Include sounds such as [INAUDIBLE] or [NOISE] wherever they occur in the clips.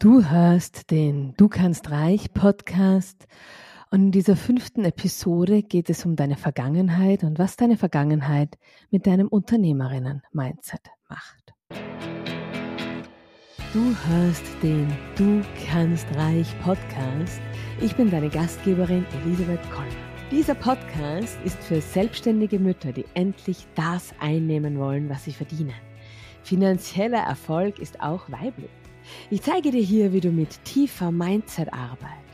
Du hörst den Du kannst reich Podcast und in dieser fünften Episode geht es um deine Vergangenheit und was deine Vergangenheit mit deinem Unternehmerinnen-Mindset macht. Du hörst den Du kannst reich Podcast. Ich bin deine Gastgeberin Elisabeth Koll. Dieser Podcast ist für selbstständige Mütter, die endlich das einnehmen wollen, was sie verdienen. Finanzieller Erfolg ist auch weiblich. Ich zeige dir hier, wie du mit tiefer Mindset-Arbeit,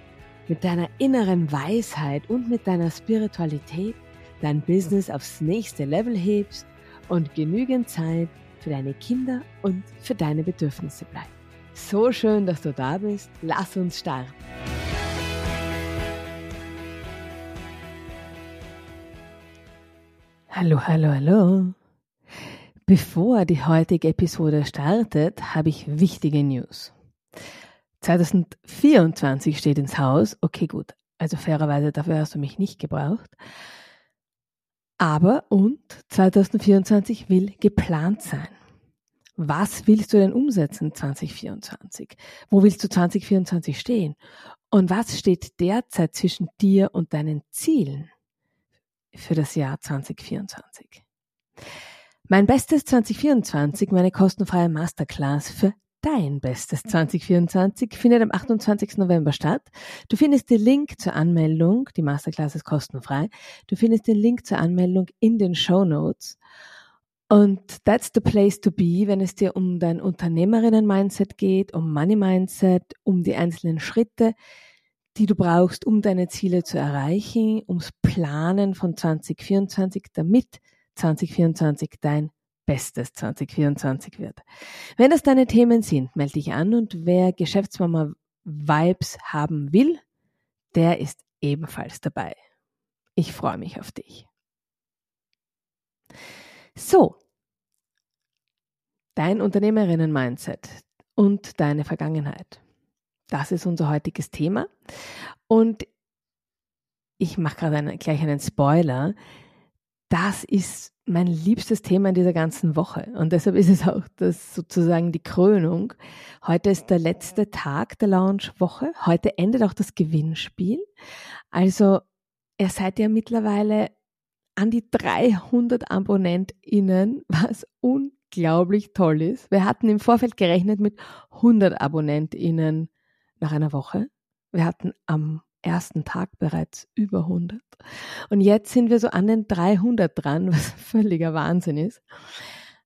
mit deiner inneren Weisheit und mit deiner Spiritualität dein Business aufs nächste Level hebst und genügend Zeit für deine Kinder und für deine Bedürfnisse bleibt. So schön, dass du da bist. Lass uns starten. Hallo, hallo, hallo. Bevor die heutige Episode startet, habe ich wichtige News. 2024 steht ins Haus. Okay, gut. Also fairerweise, dafür hast du mich nicht gebraucht. Aber und 2024 will geplant sein. Was willst du denn umsetzen 2024? Wo willst du 2024 stehen? Und was steht derzeit zwischen dir und deinen Zielen für das Jahr 2024? Mein Bestes 2024, meine kostenfreie Masterclass für dein Bestes 2024 findet am 28. November statt. Du findest den Link zur Anmeldung, die Masterclass ist kostenfrei. Du findest den Link zur Anmeldung in den Show Notes. Und that's the place to be, wenn es dir um dein Unternehmerinnen-Mindset geht, um Money-Mindset, um die einzelnen Schritte, die du brauchst, um deine Ziele zu erreichen, ums Planen von 2024, damit 2024 dein bestes 2024 wird. Wenn das deine Themen sind, melde dich an und wer Geschäftsmama Vibes haben will, der ist ebenfalls dabei. Ich freue mich auf dich. So, dein Unternehmerinnen-Mindset und deine Vergangenheit. Das ist unser heutiges Thema. Und ich mache gerade gleich einen Spoiler das ist mein liebstes Thema in dieser ganzen Woche. Und deshalb ist es auch das sozusagen die Krönung. Heute ist der letzte Tag der Launch-Woche. Heute endet auch das Gewinnspiel. Also, ihr seid ja mittlerweile an die 300 AbonnentInnen, was unglaublich toll ist. Wir hatten im Vorfeld gerechnet mit 100 AbonnentInnen nach einer Woche. Wir hatten am ersten Tag bereits über 100. Und jetzt sind wir so an den 300 dran, [LAUGHS] was völliger Wahnsinn ist.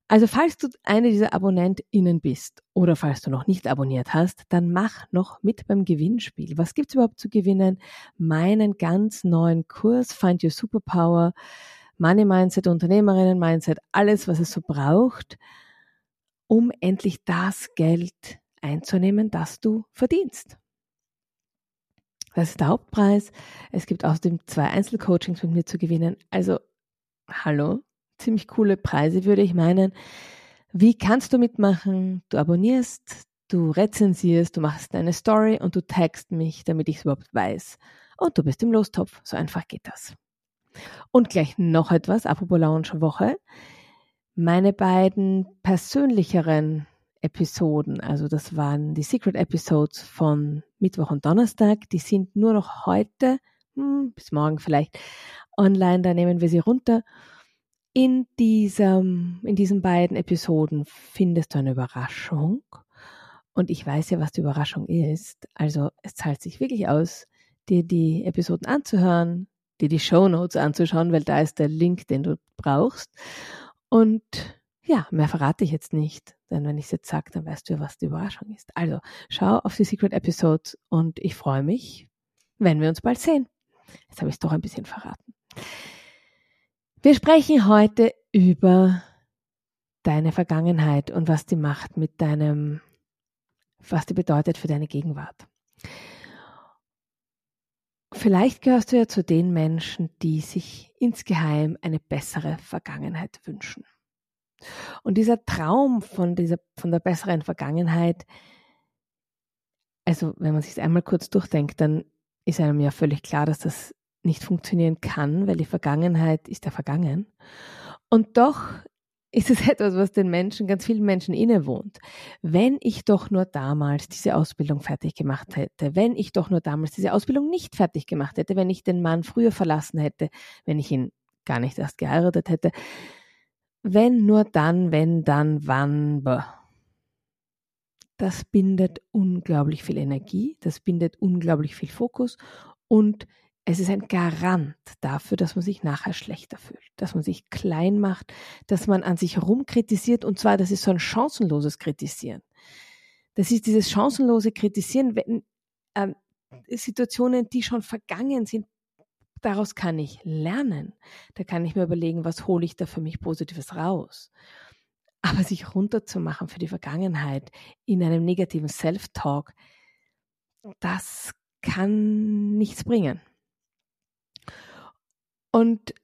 Also falls du eine dieser AbonnentInnen bist oder falls du noch nicht abonniert hast, dann mach noch mit beim Gewinnspiel. Was gibt's überhaupt zu gewinnen? Meinen ganz neuen Kurs Find Your Superpower, Money Mindset, Unternehmerinnen Mindset, alles, was es so braucht, um endlich das Geld einzunehmen, das du verdienst. Das ist der Hauptpreis. Es gibt außerdem zwei Einzelcoachings mit mir zu gewinnen. Also, hallo, ziemlich coole Preise würde ich meinen. Wie kannst du mitmachen? Du abonnierst, du rezensierst, du machst eine Story und du tagst mich, damit ich es überhaupt weiß. Und du bist im Lostopf. So einfach geht das. Und gleich noch etwas, apropos Lounge Woche. Meine beiden persönlicheren Episoden, also das waren die Secret Episodes von Mittwoch und Donnerstag, die sind nur noch heute, hm, bis morgen vielleicht, online, da nehmen wir sie runter. In diesem, in diesen beiden Episoden findest du eine Überraschung. Und ich weiß ja, was die Überraschung ist. Also es zahlt sich wirklich aus, dir die Episoden anzuhören, dir die Show Notes anzuschauen, weil da ist der Link, den du brauchst. Und ja, mehr verrate ich jetzt nicht, denn wenn ich es jetzt sage, dann weißt du ja, was die Überraschung ist. Also, schau auf die Secret Episodes und ich freue mich, wenn wir uns bald sehen. Jetzt habe ich es doch ein bisschen verraten. Wir sprechen heute über deine Vergangenheit und was die macht mit deinem, was die bedeutet für deine Gegenwart. Vielleicht gehörst du ja zu den Menschen, die sich insgeheim eine bessere Vergangenheit wünschen. Und dieser Traum von dieser, von der besseren Vergangenheit, also wenn man sich einmal kurz durchdenkt, dann ist einem ja völlig klar, dass das nicht funktionieren kann, weil die Vergangenheit ist ja vergangen. Und doch ist es [LAUGHS] etwas, was den Menschen, ganz vielen Menschen innewohnt. Wenn ich doch nur damals diese Ausbildung fertig gemacht hätte, wenn ich doch nur damals diese Ausbildung nicht fertig gemacht hätte, wenn ich den Mann früher verlassen hätte, wenn ich ihn gar nicht erst geheiratet hätte, wenn nur dann, wenn dann, wann. Das bindet unglaublich viel Energie, das bindet unglaublich viel Fokus und es ist ein Garant dafür, dass man sich nachher schlechter fühlt, dass man sich klein macht, dass man an sich rumkritisiert und zwar, das ist so ein chancenloses Kritisieren. Das ist dieses chancenlose Kritisieren, wenn äh, Situationen, die schon vergangen sind, daraus kann ich lernen. Da kann ich mir überlegen, was hole ich da für mich Positives raus. Aber sich runterzumachen für die Vergangenheit in einem negativen Self-Talk, das kann nichts bringen. Und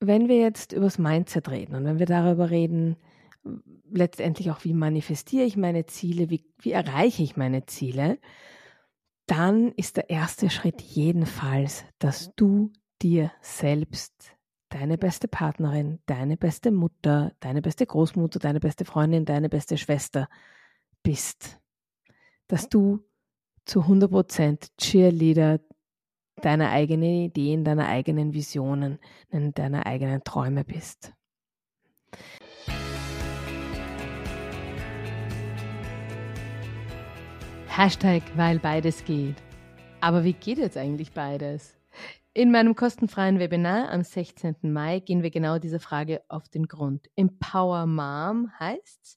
wenn wir jetzt über das Mindset reden und wenn wir darüber reden, letztendlich auch, wie manifestiere ich meine Ziele, wie, wie erreiche ich meine Ziele, dann ist der erste Schritt jedenfalls, dass du dir selbst deine beste Partnerin, deine beste Mutter, deine beste Großmutter, deine beste Freundin, deine beste Schwester bist. Dass du zu 100% Cheerleader deiner eigenen Ideen, deiner eigenen Visionen, deiner eigenen Träume bist. Hashtag, weil beides geht. Aber wie geht jetzt eigentlich beides? In meinem kostenfreien Webinar am 16. Mai gehen wir genau dieser Frage auf den Grund. Empower Mom heißt's.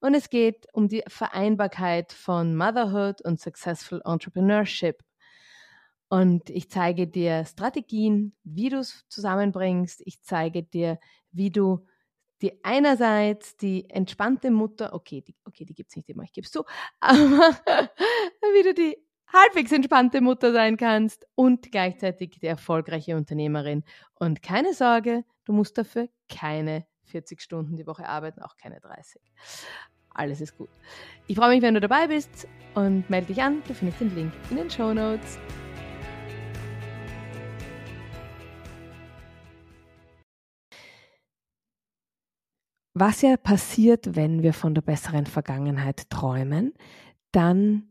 Und es geht um die Vereinbarkeit von Motherhood und Successful Entrepreneurship. Und ich zeige dir Strategien, wie du es zusammenbringst. Ich zeige dir, wie du die einerseits die entspannte Mutter, okay, die, okay, die gibt's nicht immer, ich gebe es zu, [LAUGHS] aber wie du die halbwegs entspannte Mutter sein kannst und gleichzeitig die erfolgreiche Unternehmerin. Und keine Sorge, du musst dafür keine 40 Stunden die Woche arbeiten, auch keine 30. Alles ist gut. Ich freue mich, wenn du dabei bist und melde dich an. Du findest den Link in den Show Notes. Was ja passiert, wenn wir von der besseren Vergangenheit träumen, dann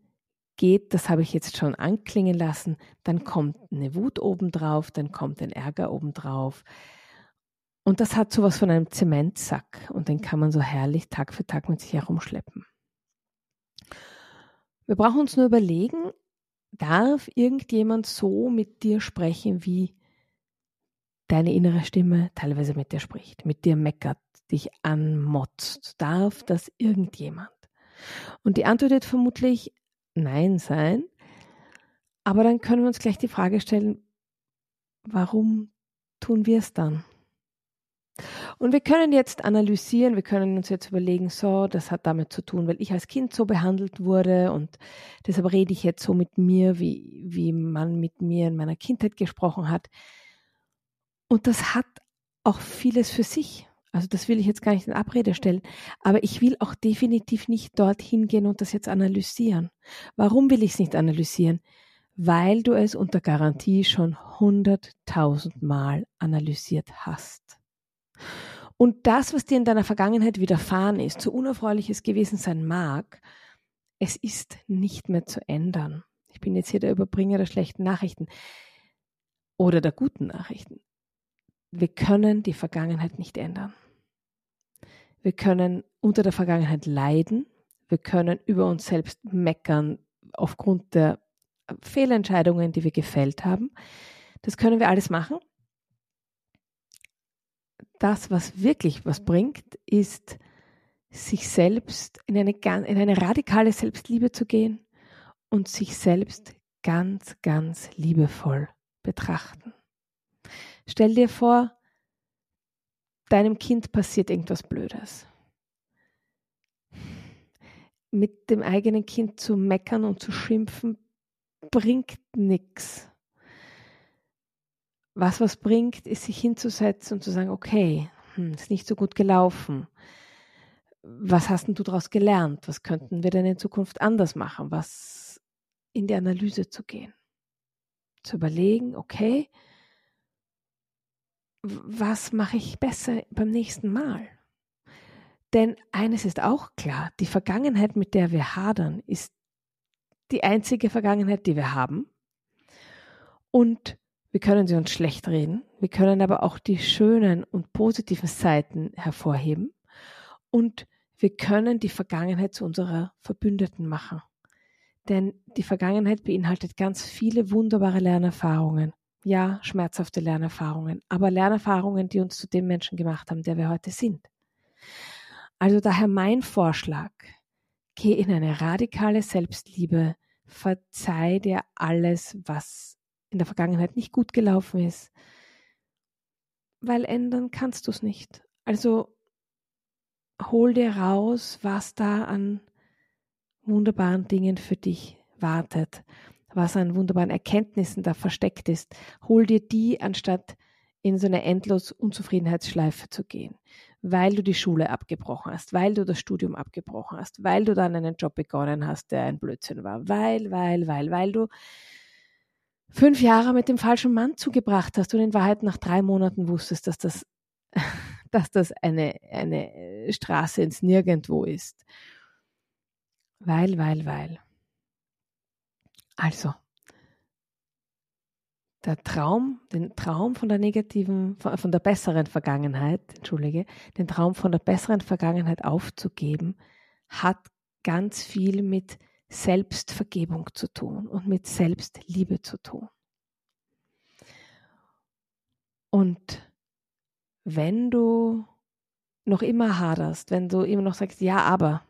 geht, das habe ich jetzt schon anklingen lassen, dann kommt eine Wut obendrauf, dann kommt ein Ärger obendrauf. Und das hat sowas von einem Zementsack und den kann man so herrlich Tag für Tag mit sich herumschleppen. Wir brauchen uns nur überlegen, darf irgendjemand so mit dir sprechen, wie deine innere Stimme teilweise mit dir spricht, mit dir meckert, dich anmotzt? Darf das irgendjemand? Und die Antwort wird vermutlich Nein sein. Aber dann können wir uns gleich die Frage stellen, warum tun wir es dann? Und wir können jetzt analysieren, wir können uns jetzt überlegen, so, das hat damit zu tun, weil ich als Kind so behandelt wurde und deshalb rede ich jetzt so mit mir, wie, wie man mit mir in meiner Kindheit gesprochen hat. Und das hat auch vieles für sich. Also das will ich jetzt gar nicht in Abrede stellen, aber ich will auch definitiv nicht dorthin gehen und das jetzt analysieren. Warum will ich es nicht analysieren? Weil du es unter Garantie schon hunderttausend Mal analysiert hast. Und das, was dir in deiner Vergangenheit widerfahren ist, so unerfreulich es gewesen sein mag, es ist nicht mehr zu ändern. Ich bin jetzt hier der Überbringer der schlechten Nachrichten oder der guten Nachrichten. Wir können die Vergangenheit nicht ändern. Wir können unter der Vergangenheit leiden. Wir können über uns selbst meckern aufgrund der Fehlentscheidungen, die wir gefällt haben. Das können wir alles machen. Das, was wirklich was bringt, ist, sich selbst in eine, in eine radikale Selbstliebe zu gehen und sich selbst ganz, ganz liebevoll betrachten. Stell dir vor, deinem Kind passiert irgendwas Blödes. Mit dem eigenen Kind zu meckern und zu schimpfen bringt nichts. Was was bringt, ist sich hinzusetzen und zu sagen, okay, hm, ist nicht so gut gelaufen. Was hast denn du daraus gelernt? Was könnten wir denn in Zukunft anders machen? Was in die Analyse zu gehen. Zu überlegen, okay, was mache ich besser beim nächsten Mal? Denn eines ist auch klar, die Vergangenheit, mit der wir hadern, ist die einzige Vergangenheit, die wir haben. Und wir können sie uns schlecht reden, wir können aber auch die schönen und positiven Seiten hervorheben und wir können die Vergangenheit zu unserer Verbündeten machen. Denn die Vergangenheit beinhaltet ganz viele wunderbare Lernerfahrungen. Ja, schmerzhafte Lernerfahrungen, aber Lernerfahrungen, die uns zu dem Menschen gemacht haben, der wir heute sind. Also daher mein Vorschlag, geh in eine radikale Selbstliebe, verzeih dir alles, was in der Vergangenheit nicht gut gelaufen ist, weil ändern kannst du es nicht. Also hol dir raus, was da an wunderbaren Dingen für dich wartet, was an wunderbaren Erkenntnissen da versteckt ist. Hol dir die, anstatt in so eine endlos Unzufriedenheitsschleife zu gehen, weil du die Schule abgebrochen hast, weil du das Studium abgebrochen hast, weil du dann einen Job begonnen hast, der ein Blödsinn war, weil, weil, weil, weil du fünf Jahre mit dem falschen Mann zugebracht hast und in Wahrheit nach drei Monaten wusstest, dass das, [LAUGHS] dass das eine, eine Straße ins Nirgendwo ist. Weil, weil, weil. Also, der Traum, den Traum von der negativen, von der besseren Vergangenheit, entschuldige, den Traum von der besseren Vergangenheit aufzugeben, hat ganz viel mit Selbstvergebung zu tun und mit Selbstliebe zu tun. Und wenn du noch immer haderst, wenn du immer noch sagst, ja, aber,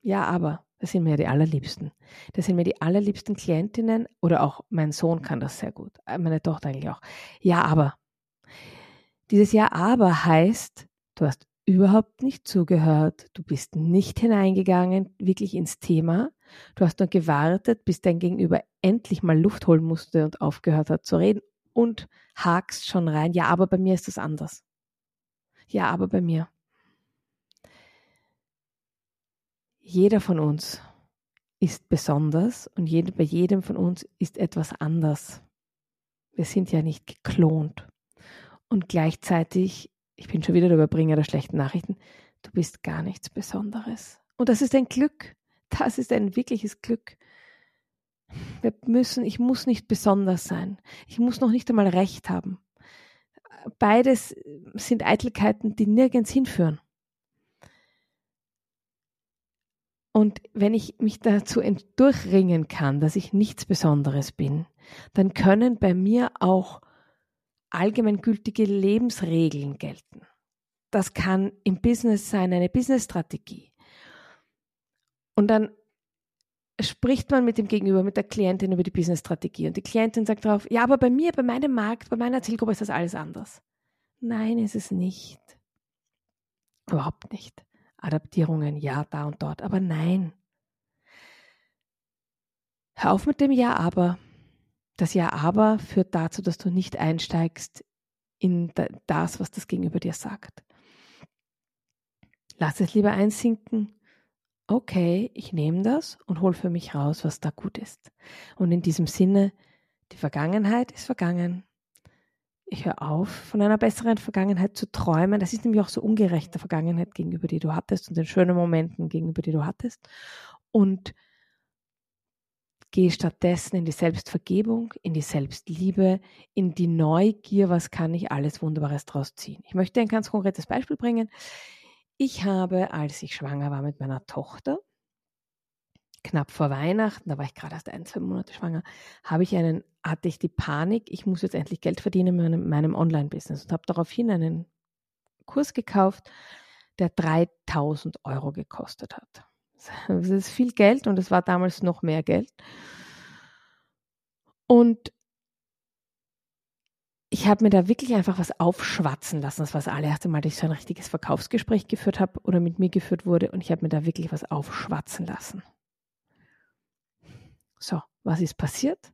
ja, aber, das sind mir die allerliebsten. Das sind mir die allerliebsten Klientinnen oder auch mein Sohn kann das sehr gut, äh, meine Tochter eigentlich auch. Ja, aber. Dieses Ja, aber heißt, du hast überhaupt nicht zugehört, du bist nicht hineingegangen wirklich ins Thema, du hast nur gewartet, bis dein Gegenüber endlich mal Luft holen musste und aufgehört hat zu reden und hakst schon rein, ja, aber bei mir ist das anders. Ja, aber bei mir. Jeder von uns ist besonders und jede, bei jedem von uns ist etwas anders. Wir sind ja nicht geklont. Und gleichzeitig ich bin schon wieder der Überbringer der schlechten Nachrichten, du bist gar nichts Besonderes. Und das ist ein Glück. Das ist ein wirkliches Glück. Wir müssen, ich muss nicht besonders sein. Ich muss noch nicht einmal Recht haben. Beides sind Eitelkeiten, die nirgends hinführen. Und wenn ich mich dazu durchringen kann, dass ich nichts Besonderes bin, dann können bei mir auch allgemeingültige Lebensregeln gelten. Das kann im Business sein, eine Businessstrategie. Und dann spricht man mit dem Gegenüber, mit der Klientin über die Businessstrategie. Und die Klientin sagt darauf, ja, aber bei mir, bei meinem Markt, bei meiner Zielgruppe ist das alles anders. Nein, ist es nicht. Überhaupt nicht. Adaptierungen, ja, da und dort, aber nein. Hör auf mit dem Ja, aber. Das Ja aber führt dazu, dass du nicht einsteigst in das, was das Gegenüber dir sagt. Lass es lieber einsinken. Okay, ich nehme das und hole für mich raus, was da gut ist. Und in diesem Sinne, die Vergangenheit ist vergangen. Ich höre auf, von einer besseren Vergangenheit zu träumen. Das ist nämlich auch so ungerecht der Vergangenheit gegenüber, die du hattest und den schönen Momenten gegenüber, die du hattest. Und Gehe stattdessen in die Selbstvergebung, in die Selbstliebe, in die Neugier, was kann ich alles Wunderbares draus ziehen. Ich möchte ein ganz konkretes Beispiel bringen. Ich habe, als ich schwanger war mit meiner Tochter, knapp vor Weihnachten, da war ich gerade erst ein, zwei Monate schwanger, habe ich einen, hatte ich die Panik, ich muss jetzt endlich Geld verdienen meinem, meinem Online-Business und habe daraufhin einen Kurs gekauft, der 3000 Euro gekostet hat. Das ist viel Geld und es war damals noch mehr Geld. Und ich habe mir da wirklich einfach was aufschwatzen lassen. Das war das allererste Mal, dass ich so ein richtiges Verkaufsgespräch geführt habe oder mit mir geführt wurde und ich habe mir da wirklich was aufschwatzen lassen. So, was ist passiert?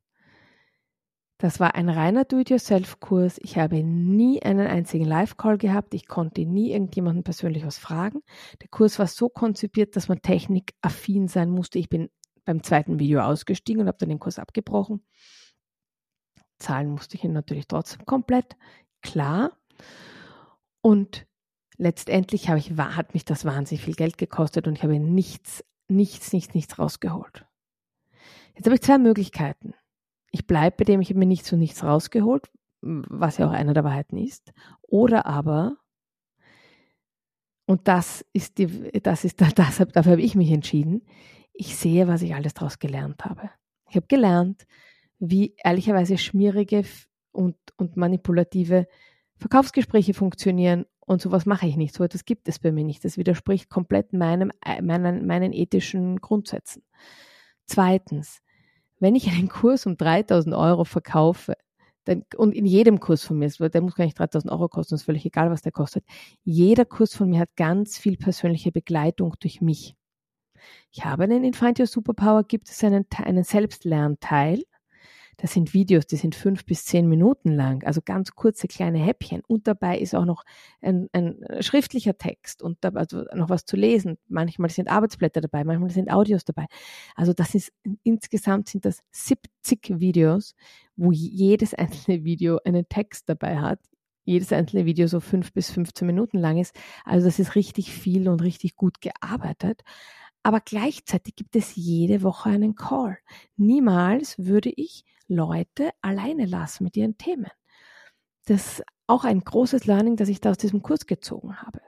Das war ein reiner Do-it-yourself-Kurs. Ich habe nie einen einzigen Live-Call gehabt. Ich konnte nie irgendjemanden persönlich was fragen. Der Kurs war so konzipiert, dass man technikaffin sein musste. Ich bin beim zweiten Video ausgestiegen und habe dann den Kurs abgebrochen. Zahlen musste ich ihn natürlich trotzdem komplett. Klar. Und letztendlich habe ich, hat mich das wahnsinnig viel Geld gekostet und ich habe nichts, nichts, nichts, nichts rausgeholt. Jetzt habe ich zwei Möglichkeiten. Ich bleibe bei dem, ich habe mir nichts und nichts rausgeholt, was ja auch einer der Wahrheiten ist. Oder aber, und das ist die, das ist, [LAUGHS] das, dafür habe ich mich entschieden, ich sehe, was ich alles daraus gelernt habe. Ich habe gelernt, wie ehrlicherweise schmierige und, und manipulative Verkaufsgespräche funktionieren und sowas mache ich nicht. So etwas gibt es bei mir nicht. Das widerspricht komplett meinem, äh, meinen, meinen ethischen Grundsätzen. Zweitens, wenn ich einen Kurs um 3000 Euro verkaufe, dann, und in jedem Kurs von mir, der muss gar nicht 3000 Euro kosten, ist völlig egal, was der kostet. Jeder Kurs von mir hat ganz viel persönliche Begleitung durch mich. Ich habe einen in Superpower, gibt es einen, einen Selbstlernteil, das sind Videos, die sind fünf bis zehn Minuten lang, also ganz kurze kleine Häppchen. Und dabei ist auch noch ein, ein schriftlicher Text und dabei also noch was zu lesen. Manchmal sind Arbeitsblätter dabei, manchmal sind Audios dabei. Also das ist insgesamt sind das 70 Videos, wo jedes einzelne Video einen Text dabei hat. Jedes einzelne Video so fünf bis 15 Minuten lang ist. Also das ist richtig viel und richtig gut gearbeitet. Aber gleichzeitig gibt es jede Woche einen Call. Niemals würde ich Leute alleine lassen mit ihren Themen. Das ist auch ein großes Learning, das ich da aus diesem Kurs gezogen habe.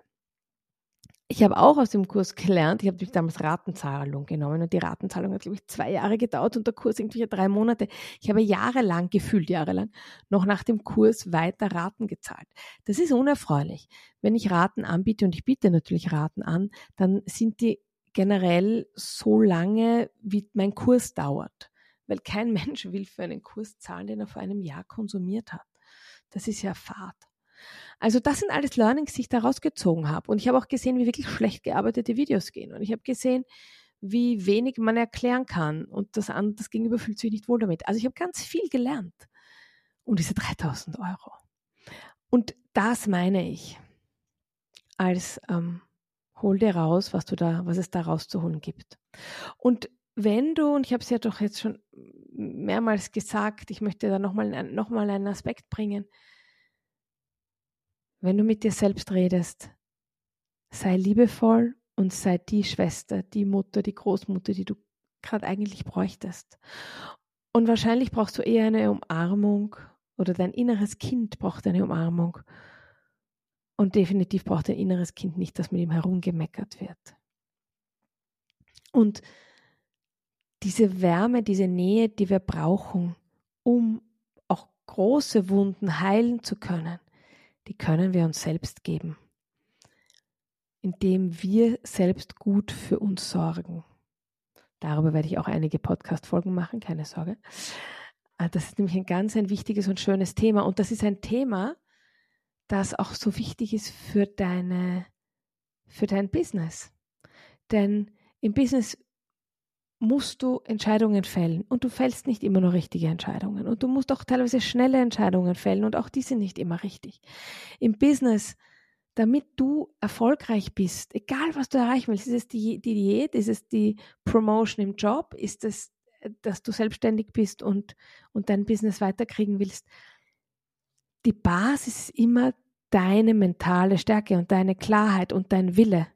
Ich habe auch aus dem Kurs gelernt, ich habe damals Ratenzahlung genommen und die Ratenzahlung hat, glaube ich, zwei Jahre gedauert und der Kurs irgendwie drei Monate. Ich habe jahrelang, gefühlt jahrelang, noch nach dem Kurs weiter Raten gezahlt. Das ist unerfreulich. Wenn ich Raten anbiete und ich biete natürlich Raten an, dann sind die generell so lange, wie mein Kurs dauert. Weil kein [LAUGHS] Mensch will für einen Kurs zahlen, den er vor einem Jahr konsumiert hat. Das ist ja Fahrt. Also das sind alles Learnings, die ich da rausgezogen habe. Und ich habe auch gesehen, wie wirklich [LAUGHS] schlecht gearbeitete Videos gehen. Und ich habe gesehen, wie wenig man erklären kann. Und das, das Gegenüber fühlt sich nicht wohl damit. Also ich habe ganz viel gelernt. Und diese 3000 Euro. Und das meine ich als ähm, hol dir raus, was du da, was es da rauszuholen gibt. Und wenn du, und ich habe es ja doch jetzt schon mehrmals gesagt, ich möchte da nochmal noch mal einen Aspekt bringen, wenn du mit dir selbst redest, sei liebevoll und sei die Schwester, die Mutter, die Großmutter, die du gerade eigentlich bräuchtest. Und wahrscheinlich brauchst du eher eine Umarmung oder dein inneres Kind braucht eine Umarmung und definitiv braucht ein inneres Kind nicht, dass mit ihm herumgemeckert wird. Und diese Wärme, diese Nähe, die wir brauchen, um auch große Wunden heilen zu können, die können wir uns selbst geben, indem wir selbst gut für uns sorgen. Darüber werde ich auch einige Podcast-Folgen machen, keine Sorge. Ah, das ist nämlich ein ganz ein wichtiges und schönes Thema. Und das ist ein Thema, das auch so wichtig ist für deine, für dein Business. Denn im Business musst du Entscheidungen fällen und du fällst nicht immer nur richtige Entscheidungen und du musst auch teilweise schnelle Entscheidungen fällen und auch die sind nicht immer richtig. Im Business, damit du erfolgreich bist, egal was du erreichen willst, ist es die, die Diät, ist es die Promotion im Job, ist es, dass du selbstständig bist und, und dein Business weiterkriegen willst, die Basis ist immer deine mentale Stärke und deine Klarheit und dein Wille.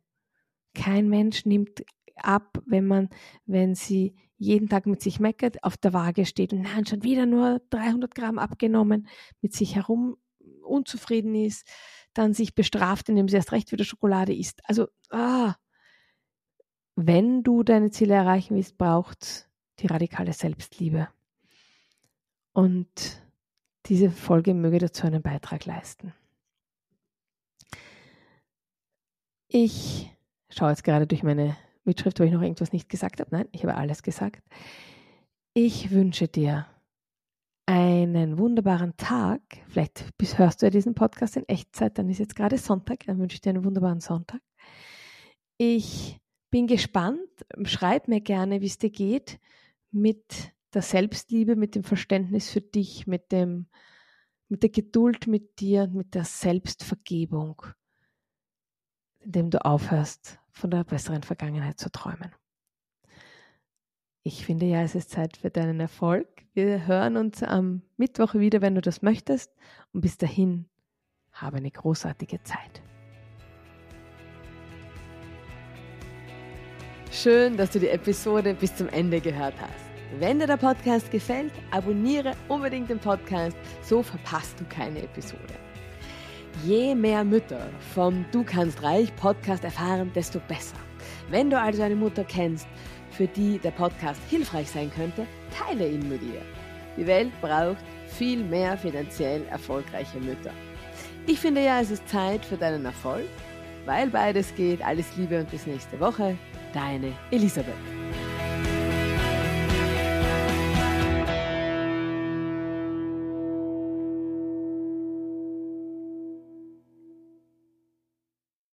Kein Mensch nimmt ab, wenn man, wenn sie jeden Tag mit sich meckert, auf der Waage steht und nein, schon wieder nur 300 Gramm abgenommen, mit sich herum unzufrieden ist, dann sich bestraft, indem sie erst recht wieder Schokolade isst. Also, ah, wenn du deine Ziele erreichen willst, braucht die radikale Selbstliebe. Und diese Folge möge dazu einen Beitrag leisten. Ich schaue jetzt gerade durch meine Mitschrift, ob ich noch irgendwas nicht gesagt habe. Nein, ich habe alles gesagt. Ich wünsche dir einen wunderbaren Tag. Vielleicht hörst du ja diesen Podcast in Echtzeit, dann ist jetzt gerade Sonntag. Dann wünsche ich dir einen wunderbaren Sonntag. Ich bin gespannt. Schreib mir gerne, wie es dir geht mit der Selbstliebe, mit dem Verständnis für dich, mit dem, mit der Geduld mit dir, mit der Selbstvergebung, indem du aufhörst, von der besseren Vergangenheit zu träumen. Ich finde ja, es ist Zeit für deinen Erfolg. Wir hören uns am Mittwoch wieder, wenn du das möchtest. Und bis dahin, habe eine großartige Zeit. Schön, dass du die Episode bis zum Ende gehört hast. Wenn dir der Podcast gefällt, abonniere unbedingt den Podcast, so verpasst du keine Episode. Je mehr Mütter vom Du kannst reich Podcast erfahren, desto besser. Wenn du also eine Mutter kennst, für die der Podcast hilfreich sein könnte, teile ihn mit ihr. Die Welt braucht viel mehr finanziell erfolgreiche Mütter. Ich finde ja, es ist Zeit für deinen Erfolg, weil beides geht. Alles Liebe und bis nächste Woche. Deine Elisabeth.